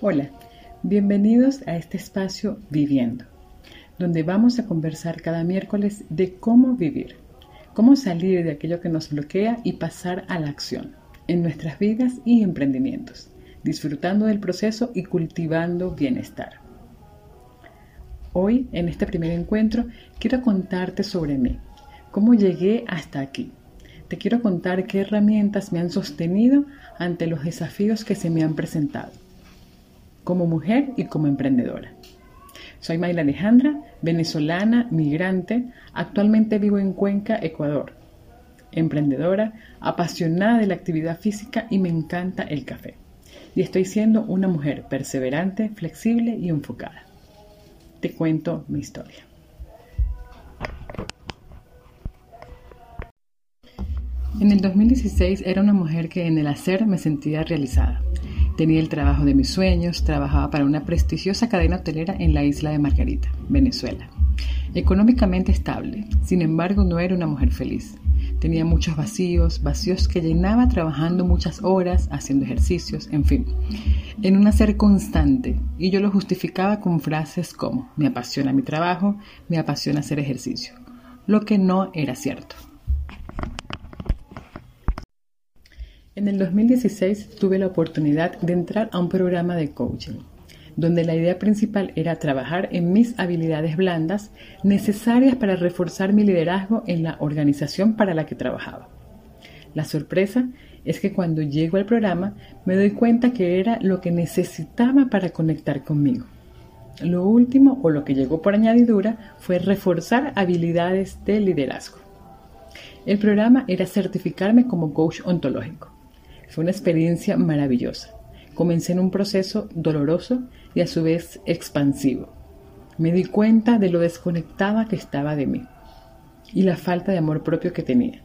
Hola, bienvenidos a este espacio Viviendo, donde vamos a conversar cada miércoles de cómo vivir, cómo salir de aquello que nos bloquea y pasar a la acción en nuestras vidas y emprendimientos, disfrutando del proceso y cultivando bienestar. Hoy, en este primer encuentro, quiero contarte sobre mí, cómo llegué hasta aquí. Te quiero contar qué herramientas me han sostenido ante los desafíos que se me han presentado como mujer y como emprendedora. Soy Mayla Alejandra, venezolana, migrante, actualmente vivo en Cuenca, Ecuador. Emprendedora, apasionada de la actividad física y me encanta el café. Y estoy siendo una mujer perseverante, flexible y enfocada. Te cuento mi historia. En el 2016 era una mujer que en el hacer me sentía realizada. Tenía el trabajo de mis sueños, trabajaba para una prestigiosa cadena hotelera en la isla de Margarita, Venezuela. Económicamente estable, sin embargo no era una mujer feliz. Tenía muchos vacíos, vacíos que llenaba trabajando muchas horas, haciendo ejercicios, en fin, en un hacer constante. Y yo lo justificaba con frases como, me apasiona mi trabajo, me apasiona hacer ejercicio, lo que no era cierto. En el 2016 tuve la oportunidad de entrar a un programa de coaching, donde la idea principal era trabajar en mis habilidades blandas necesarias para reforzar mi liderazgo en la organización para la que trabajaba. La sorpresa es que cuando llego al programa me doy cuenta que era lo que necesitaba para conectar conmigo. Lo último o lo que llegó por añadidura fue reforzar habilidades de liderazgo. El programa era certificarme como coach ontológico fue una experiencia maravillosa. Comencé en un proceso doloroso y a su vez expansivo. Me di cuenta de lo desconectada que estaba de mí y la falta de amor propio que tenía.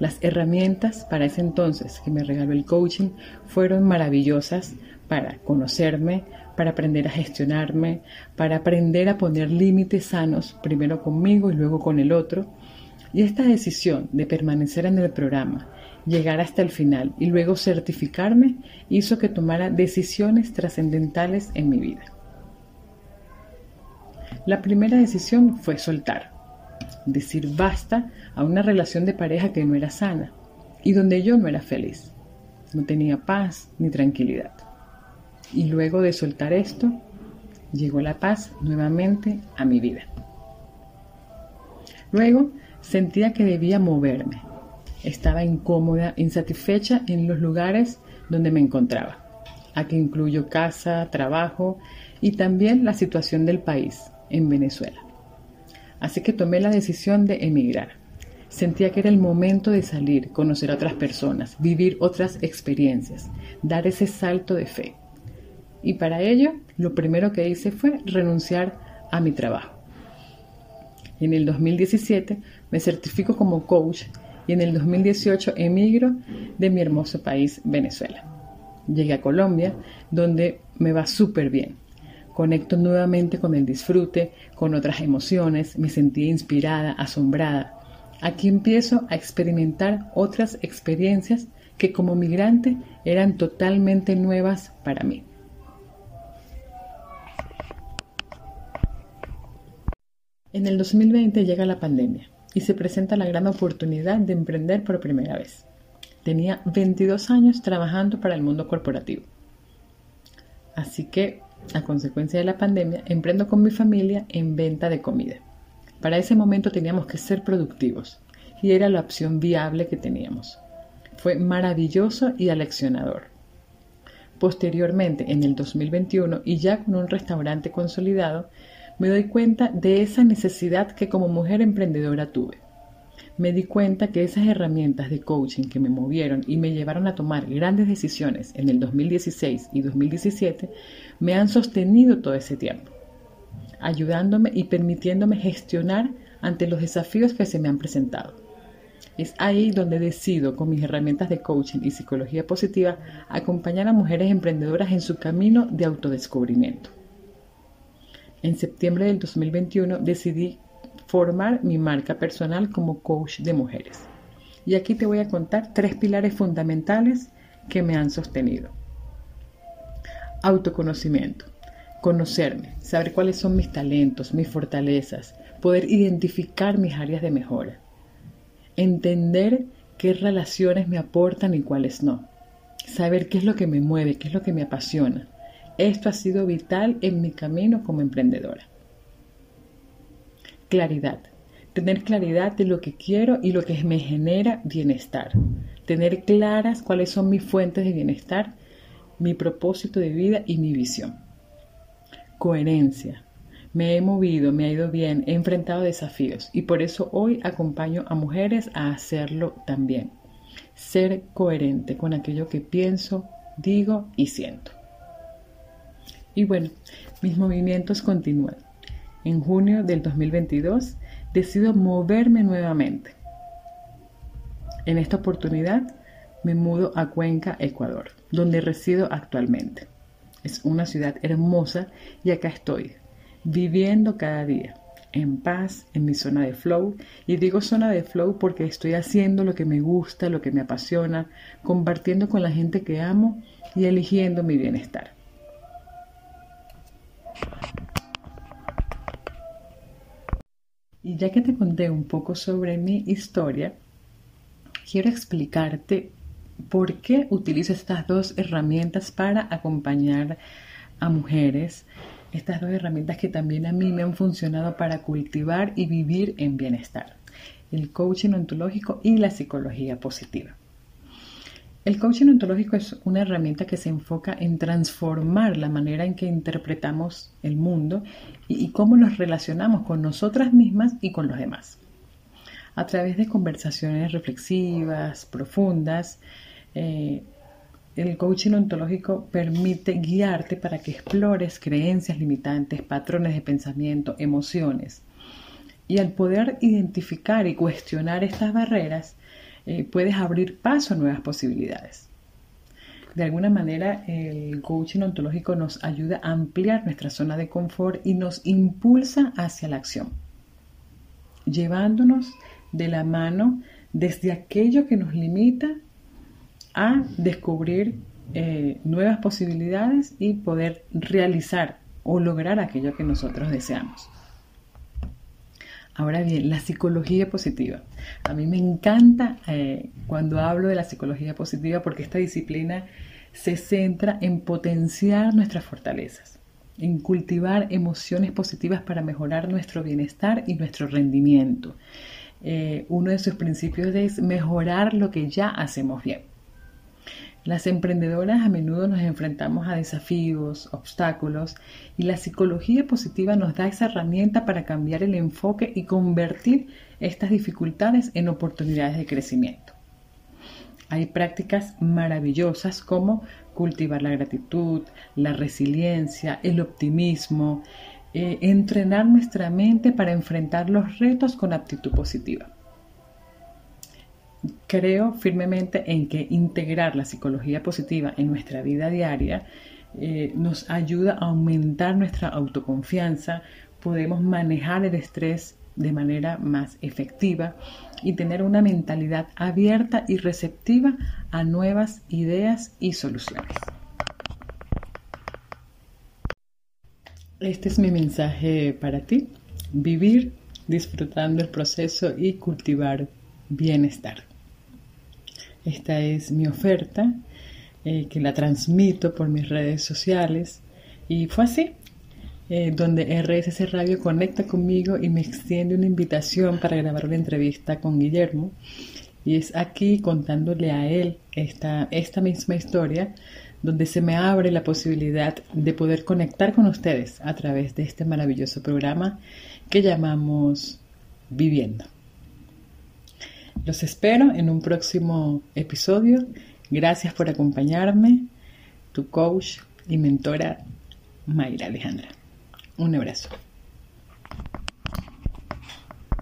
Las herramientas para ese entonces que me regaló el coaching fueron maravillosas para conocerme, para aprender a gestionarme, para aprender a poner límites sanos, primero conmigo y luego con el otro. Y esta decisión de permanecer en el programa llegar hasta el final y luego certificarme hizo que tomara decisiones trascendentales en mi vida. La primera decisión fue soltar, decir basta a una relación de pareja que no era sana y donde yo no era feliz, no tenía paz ni tranquilidad. Y luego de soltar esto, llegó la paz nuevamente a mi vida. Luego sentía que debía moverme, estaba incómoda, insatisfecha en los lugares donde me encontraba. Aquí incluyo casa, trabajo y también la situación del país, en Venezuela. Así que tomé la decisión de emigrar. Sentía que era el momento de salir, conocer a otras personas, vivir otras experiencias, dar ese salto de fe. Y para ello, lo primero que hice fue renunciar a mi trabajo. En el 2017 me certifico como coach y en el 2018 emigro de mi hermoso país, Venezuela. Llegué a Colombia, donde me va súper bien. Conecto nuevamente con el disfrute, con otras emociones, me sentí inspirada, asombrada. Aquí empiezo a experimentar otras experiencias que como migrante eran totalmente nuevas para mí. En el 2020 llega la pandemia y se presenta la gran oportunidad de emprender por primera vez. Tenía 22 años trabajando para el mundo corporativo. Así que, a consecuencia de la pandemia, emprendo con mi familia en venta de comida. Para ese momento teníamos que ser productivos y era la opción viable que teníamos. Fue maravilloso y aleccionador. Posteriormente, en el 2021, y ya con un restaurante consolidado, me doy cuenta de esa necesidad que como mujer emprendedora tuve. Me di cuenta que esas herramientas de coaching que me movieron y me llevaron a tomar grandes decisiones en el 2016 y 2017 me han sostenido todo ese tiempo, ayudándome y permitiéndome gestionar ante los desafíos que se me han presentado. Es ahí donde decido, con mis herramientas de coaching y psicología positiva, acompañar a mujeres emprendedoras en su camino de autodescubrimiento. En septiembre del 2021 decidí formar mi marca personal como coach de mujeres. Y aquí te voy a contar tres pilares fundamentales que me han sostenido. Autoconocimiento. Conocerme, saber cuáles son mis talentos, mis fortalezas, poder identificar mis áreas de mejora. Entender qué relaciones me aportan y cuáles no. Saber qué es lo que me mueve, qué es lo que me apasiona. Esto ha sido vital en mi camino como emprendedora. Claridad. Tener claridad de lo que quiero y lo que me genera bienestar. Tener claras cuáles son mis fuentes de bienestar, mi propósito de vida y mi visión. Coherencia. Me he movido, me ha ido bien, he enfrentado desafíos y por eso hoy acompaño a mujeres a hacerlo también. Ser coherente con aquello que pienso, digo y siento. Y bueno, mis movimientos continúan. En junio del 2022 decido moverme nuevamente. En esta oportunidad me mudo a Cuenca, Ecuador, donde resido actualmente. Es una ciudad hermosa y acá estoy, viviendo cada día, en paz, en mi zona de flow. Y digo zona de flow porque estoy haciendo lo que me gusta, lo que me apasiona, compartiendo con la gente que amo y eligiendo mi bienestar. Y ya que te conté un poco sobre mi historia, quiero explicarte por qué utilizo estas dos herramientas para acompañar a mujeres. Estas dos herramientas que también a mí me han funcionado para cultivar y vivir en bienestar. El coaching ontológico y la psicología positiva. El coaching ontológico es una herramienta que se enfoca en transformar la manera en que interpretamos el mundo y, cómo nos relacionamos con nosotras mismas y con los demás. A través de conversaciones reflexivas, profundas, eh, el coaching ontológico permite guiarte para que explores creencias limitantes, patrones de pensamiento, emociones. Y al poder identificar y cuestionar estas barreras, eh, puedes abrir paso a nuevas posibilidades. De alguna manera, el coaching ontológico nos ayuda a ampliar nuestra zona de confort y nos impulsa hacia la acción, llevándonos de la mano desde aquello que nos limita a descubrir eh, nuevas posibilidades y poder realizar o lograr aquello que nosotros deseamos. Ahora bien, la psicología positiva. A mí me encanta eh, cuando hablo de la psicología positiva porque esta disciplina se centra en potenciar nuestras fortalezas, en cultivar emociones positivas para mejorar nuestro bienestar y nuestro rendimiento. Eh, uno de sus principios es mejorar lo que ya hacemos bien. Las emprendedoras a menudo nos enfrentamos a desafíos, obstáculos y la psicología positiva nos da esa herramienta para cambiar el enfoque y convertir estas dificultades en oportunidades de crecimiento. Hay prácticas maravillosas como cultivar la gratitud, la resiliencia, el optimismo, eh, entrenar nuestra mente para enfrentar los retos con actitud positiva creo firmemente en que integrar la psicología positiva en nuestra vida diaria eh, nos ayuda a aumentar nuestra autoconfianza, podemos manejar el estrés de manera más efectiva y tener una mentalidad abierta y receptiva a nuevas ideas y soluciones. Este es mi mensaje para ti, vivir disfrutando el proceso y cultivar bienestar. Esta es mi oferta, eh, que la transmito por mis redes sociales. Y fue así, eh, donde RSC Radio conecta conmigo y me extiende una invitación para grabar una entrevista con Guillermo. Y es aquí contándole a él esta, esta misma historia, donde se me abre la posibilidad de poder conectar con ustedes a través de este maravilloso programa que llamamos Viviendo. Los espero en un próximo episodio. Gracias por acompañarme, tu coach y mentora Mayra Alejandra. Un abrazo.